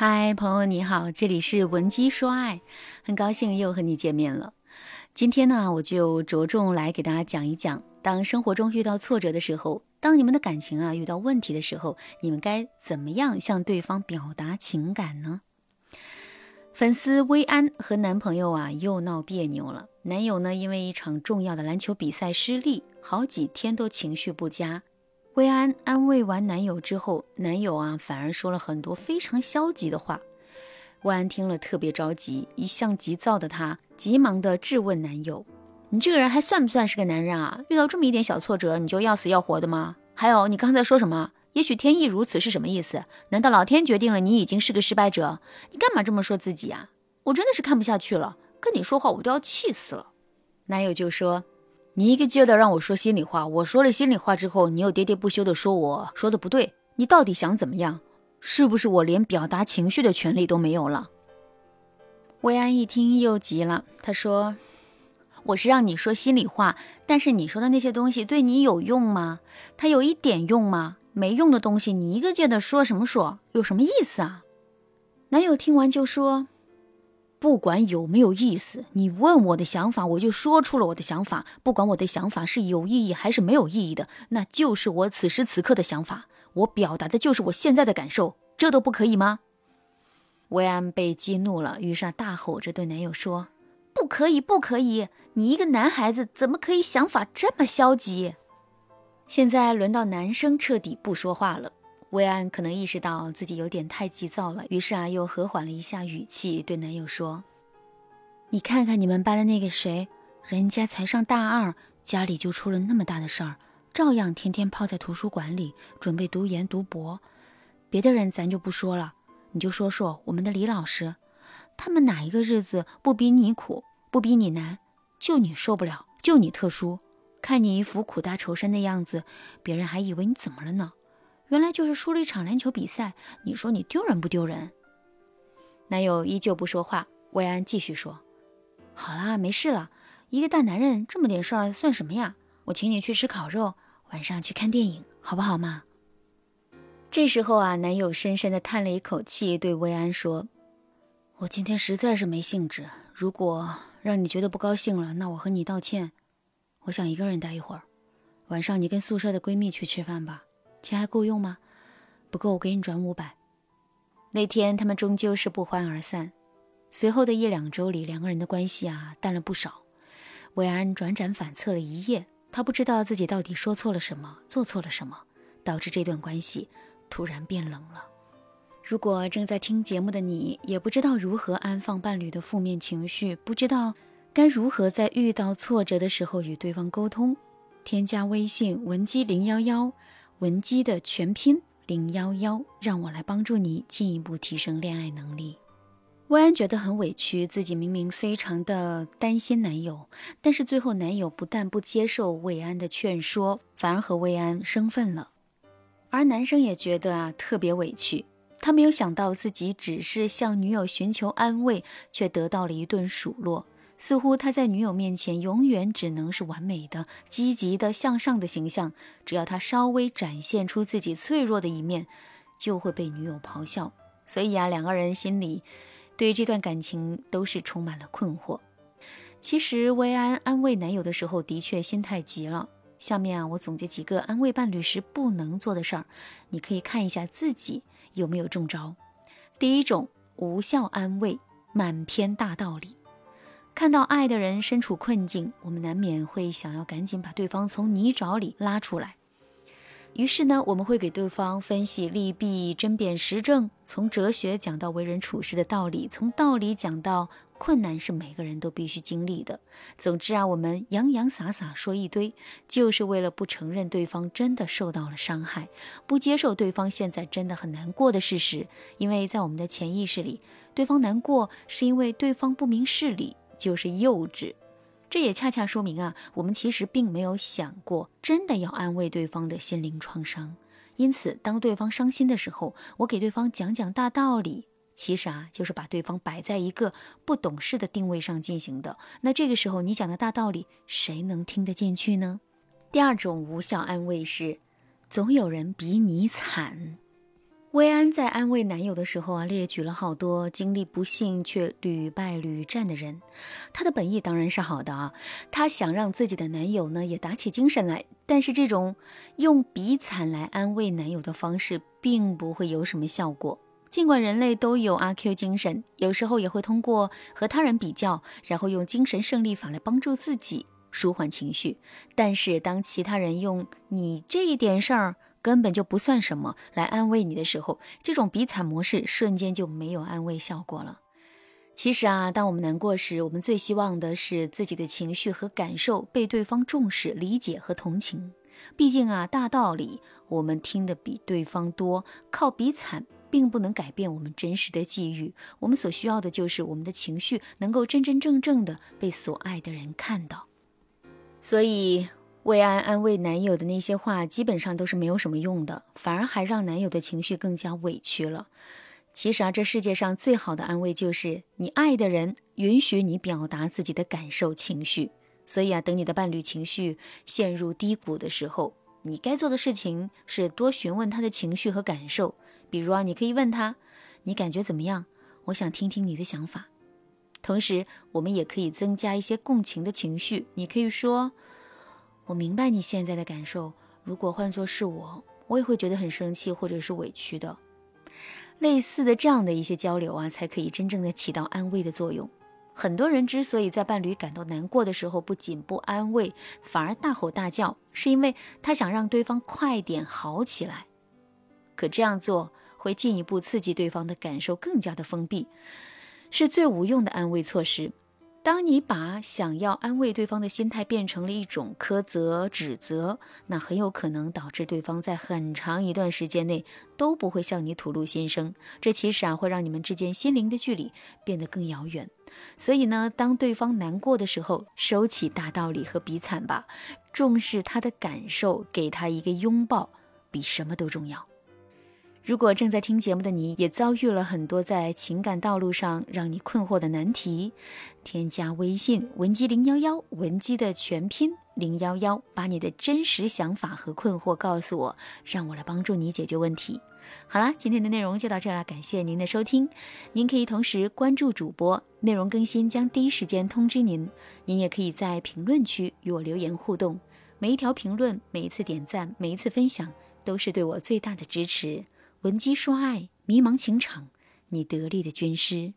嗨，朋友你好，这里是文姬说爱，很高兴又和你见面了。今天呢，我就着重来给大家讲一讲，当生活中遇到挫折的时候，当你们的感情啊遇到问题的时候，你们该怎么样向对方表达情感呢？粉丝薇安和男朋友啊又闹别扭了，男友呢因为一场重要的篮球比赛失利，好几天都情绪不佳。薇安安慰完男友之后，男友啊反而说了很多非常消极的话。薇安听了特别着急，一向急躁的她急忙的质问男友：“你这个人还算不算是个男人啊？遇到这么一点小挫折，你就要死要活的吗？还有，你刚才说什么？也许天意如此是什么意思？难道老天决定了你已经是个失败者？你干嘛这么说自己啊？我真的是看不下去了，跟你说话我都要气死了。”男友就说。你一个劲的让我说心里话，我说了心里话之后，你又喋喋不休的说我说的不对，你到底想怎么样？是不是我连表达情绪的权利都没有了？薇安一听又急了，他说：“我是让你说心里话，但是你说的那些东西对你有用吗？它有一点用吗？没用的东西，你一个劲的说什么说，有什么意思啊？”男友听完就说。不管有没有意思，你问我的想法，我就说出了我的想法。不管我的想法是有意义还是没有意义的，那就是我此时此刻的想法。我表达的就是我现在的感受，这都不可以吗？薇安被激怒了，于是大吼着对男友说：“不可以，不可以！你一个男孩子怎么可以想法这么消极？”现在轮到男生彻底不说话了。薇安可能意识到自己有点太急躁了，于是啊，又和缓了一下语气，对男友说：“你看看你们班的那个谁，人家才上大二，家里就出了那么大的事儿，照样天天泡在图书馆里准备读研读博。别的人咱就不说了，你就说说我们的李老师，他们哪一个日子不比你苦，不比你难？就你受不了，就你特殊，看你一副苦大仇深的样子，别人还以为你怎么了呢？”原来就是输了一场篮球比赛，你说你丢人不丢人？男友依旧不说话，薇安继续说：“好啦，没事了，一个大男人这么点事儿算什么呀？我请你去吃烤肉，晚上去看电影，好不好嘛？”这时候啊，男友深深的叹了一口气，对薇安说：“我今天实在是没兴致，如果让你觉得不高兴了，那我和你道歉。我想一个人待一会儿，晚上你跟宿舍的闺蜜去吃饭吧。”钱还够用吗？不够，我给你转五百。那天他们终究是不欢而散。随后的一两周里，两个人的关系啊淡了不少。韦安转转反侧了一夜，他不知道自己到底说错了什么，做错了什么，导致这段关系突然变冷了。如果正在听节目的你，也不知道如何安放伴侣的负面情绪，不知道该如何在遇到挫折的时候与对方沟通，添加微信文姬零幺幺。文姬的全拼零幺幺，让我来帮助你进一步提升恋爱能力。薇安觉得很委屈，自己明明非常的担心男友，但是最后男友不但不接受薇安的劝说，反而和薇安生分了。而男生也觉得啊特别委屈，他没有想到自己只是向女友寻求安慰，却得到了一顿数落。似乎他在女友面前永远只能是完美的、积极的、向上的形象，只要他稍微展现出自己脆弱的一面，就会被女友咆哮。所以啊，两个人心里对这段感情都是充满了困惑。其实薇安安慰男友的时候，的确心太急了。下面啊，我总结几个安慰伴侣时不能做的事儿，你可以看一下自己有没有中招。第一种，无效安慰，满篇大道理。看到爱的人身处困境，我们难免会想要赶紧把对方从泥沼里拉出来。于是呢，我们会给对方分析利弊、争辩实证，从哲学讲到为人处事的道理，从道理讲到困难是每个人都必须经历的。总之啊，我们洋洋洒洒说一堆，就是为了不承认对方真的受到了伤害，不接受对方现在真的很难过的事实。因为在我们的潜意识里，对方难过是因为对方不明事理。就是幼稚，这也恰恰说明啊，我们其实并没有想过真的要安慰对方的心灵创伤。因此，当对方伤心的时候，我给对方讲讲大道理，其实啊，就是把对方摆在一个不懂事的定位上进行的。那这个时候，你讲的大道理，谁能听得进去呢？第二种无效安慰是，总有人比你惨。薇安在安慰男友的时候啊，列举了好多经历不幸却屡败屡战的人。她的本意当然是好的啊，她想让自己的男友呢也打起精神来。但是这种用比惨来安慰男友的方式，并不会有什么效果。尽管人类都有阿 Q 精神，有时候也会通过和他人比较，然后用精神胜利法来帮助自己舒缓情绪。但是当其他人用你这一点事儿，根本就不算什么，来安慰你的时候，这种比惨模式瞬间就没有安慰效果了。其实啊，当我们难过时，我们最希望的是自己的情绪和感受被对方重视、理解和同情。毕竟啊，大道理我们听得比对方多，靠比惨并不能改变我们真实的际遇。我们所需要的就是我们的情绪能够真真正正的被所爱的人看到。所以。魏安安慰男友的那些话，基本上都是没有什么用的，反而还让男友的情绪更加委屈了。其实啊，这世界上最好的安慰就是你爱的人允许你表达自己的感受情绪。所以啊，等你的伴侣情绪陷入低谷的时候，你该做的事情是多询问他的情绪和感受。比如啊，你可以问他：“你感觉怎么样？我想听听你的想法。”同时，我们也可以增加一些共情的情绪。你可以说。我明白你现在的感受，如果换作是我，我也会觉得很生气或者是委屈的。类似的这样的一些交流啊，才可以真正的起到安慰的作用。很多人之所以在伴侣感到难过的时候，不仅不安慰，反而大吼大叫，是因为他想让对方快点好起来。可这样做会进一步刺激对方的感受更加的封闭，是最无用的安慰措施。当你把想要安慰对方的心态变成了一种苛责、指责，那很有可能导致对方在很长一段时间内都不会向你吐露心声。这其实啊，会让你们之间心灵的距离变得更遥远。所以呢，当对方难过的时候，收起大道理和比惨吧，重视他的感受，给他一个拥抱，比什么都重要。如果正在听节目的你也遭遇了很多在情感道路上让你困惑的难题，添加微信文姬零幺幺，文姬的全拼零幺幺，把你的真实想法和困惑告诉我，让我来帮助你解决问题。好了，今天的内容就到这了，感谢您的收听。您可以同时关注主播，内容更新将第一时间通知您。您也可以在评论区与我留言互动，每一条评论、每一次点赞、每一次分享，都是对我最大的支持。闻鸡说爱，迷茫情场，你得力的军师。